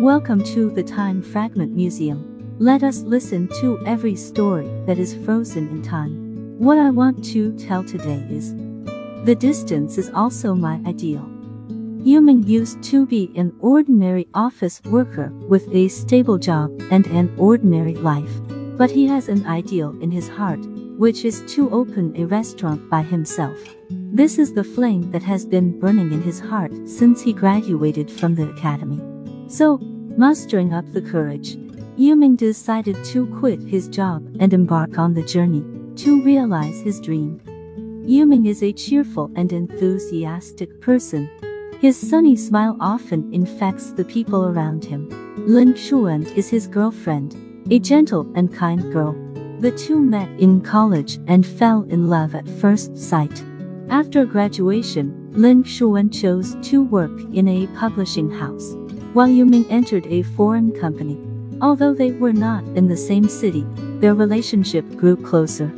Welcome to the Time Fragment Museum. Let us listen to every story that is frozen in time. What I want to tell today is the distance is also my ideal. Yuming used to be an ordinary office worker with a stable job and an ordinary life. But he has an ideal in his heart, which is to open a restaurant by himself. This is the flame that has been burning in his heart since he graduated from the academy. So, mustering up the courage, Yuming decided to quit his job and embark on the journey to realize his dream. Yuming is a cheerful and enthusiastic person. His sunny smile often infects the people around him. Lin Shuan is his girlfriend, a gentle and kind girl. The two met in college and fell in love at first sight. After graduation, Lin Shuan chose to work in a publishing house, while Yuming entered a foreign company. Although they were not in the same city, their relationship grew closer.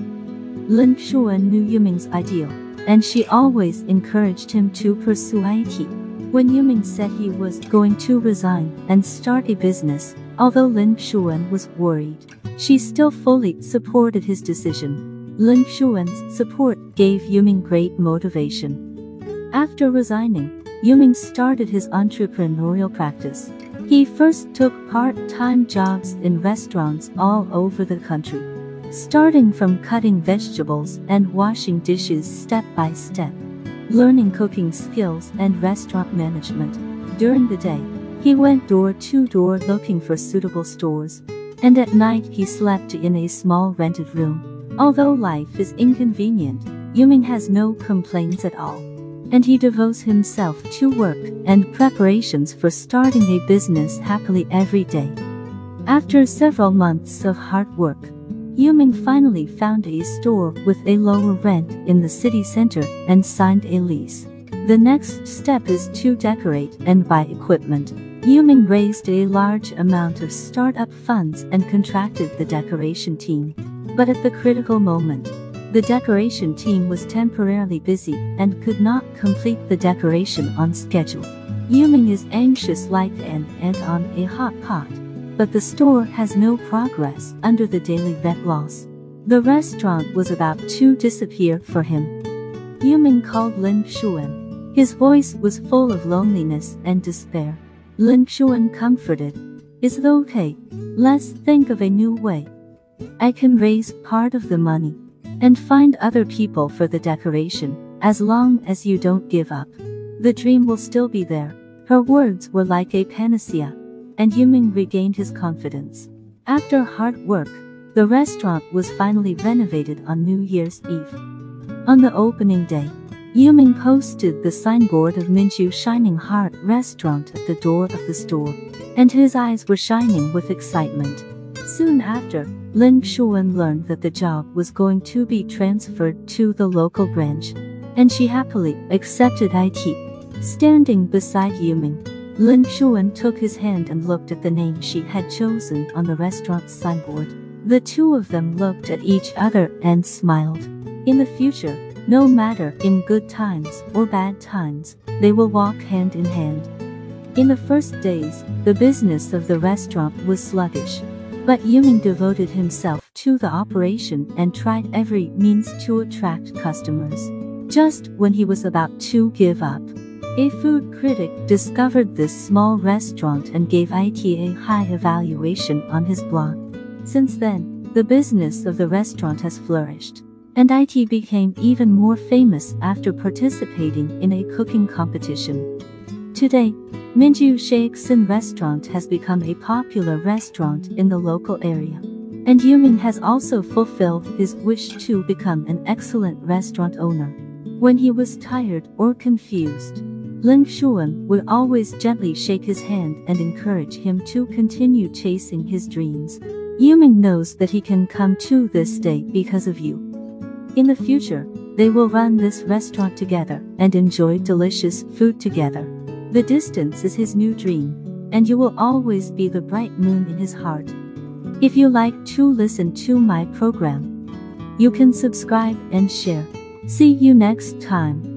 Lin Shuan knew Yuming's ideal, and she always encouraged him to pursue IT. When Yuming said he was going to resign and start a business, although Lin Shuan was worried, she still fully supported his decision. Lin Shuan's support gave Yuming great motivation. After resigning, Yuming started his entrepreneurial practice. He first took part-time jobs in restaurants all over the country starting from cutting vegetables and washing dishes step by step, learning cooking skills and restaurant management. During the day, he went door to door looking for suitable stores, and at night he slept in a small rented room. Although life is inconvenient, Yuming has no complaints at all. And he devotes himself to work and preparations for starting a business happily every day. After several months of hard work, Yuming finally found a store with a lower rent in the city center and signed a lease. The next step is to decorate and buy equipment. Yuming raised a large amount of startup funds and contracted the decoration team. But at the critical moment, the decoration team was temporarily busy and could not complete the decoration on schedule. Yuming is anxious like an ant on a hot pot but the store has no progress under the daily rent laws. The restaurant was about to disappear for him. Yuming called Lin Shuan. His voice was full of loneliness and despair. Lin Shuan comforted. Is it okay? Let's think of a new way. I can raise part of the money and find other people for the decoration, as long as you don't give up. The dream will still be there. Her words were like a panacea and Yuming regained his confidence. After hard work, the restaurant was finally renovated on New Year's Eve. On the opening day, Yuming posted the signboard of Minju Shining Heart Restaurant at the door of the store, and his eyes were shining with excitement. Soon after, Lin Shuan learned that the job was going to be transferred to the local branch, and she happily accepted IT. Standing beside Yuming, Lin Shuan took his hand and looked at the name she had chosen on the restaurant's signboard. The two of them looked at each other and smiled. In the future, no matter in good times or bad times, they will walk hand in hand. In the first days, the business of the restaurant was sluggish. But Yuming devoted himself to the operation and tried every means to attract customers. Just when he was about to give up, a food critic discovered this small restaurant and gave it a high evaluation on his blog. Since then, the business of the restaurant has flourished, and IT became even more famous after participating in a cooking competition. Today, Minju Shakespeare Restaurant has become a popular restaurant in the local area. And Yuming has also fulfilled his wish to become an excellent restaurant owner. When he was tired or confused, Lin Shuan would always gently shake his hand and encourage him to continue chasing his dreams. Yuming knows that he can come to this day because of you. In the future, they will run this restaurant together and enjoy delicious food together. The distance is his new dream, and you will always be the bright moon in his heart. If you like to listen to my program, you can subscribe and share. See you next time.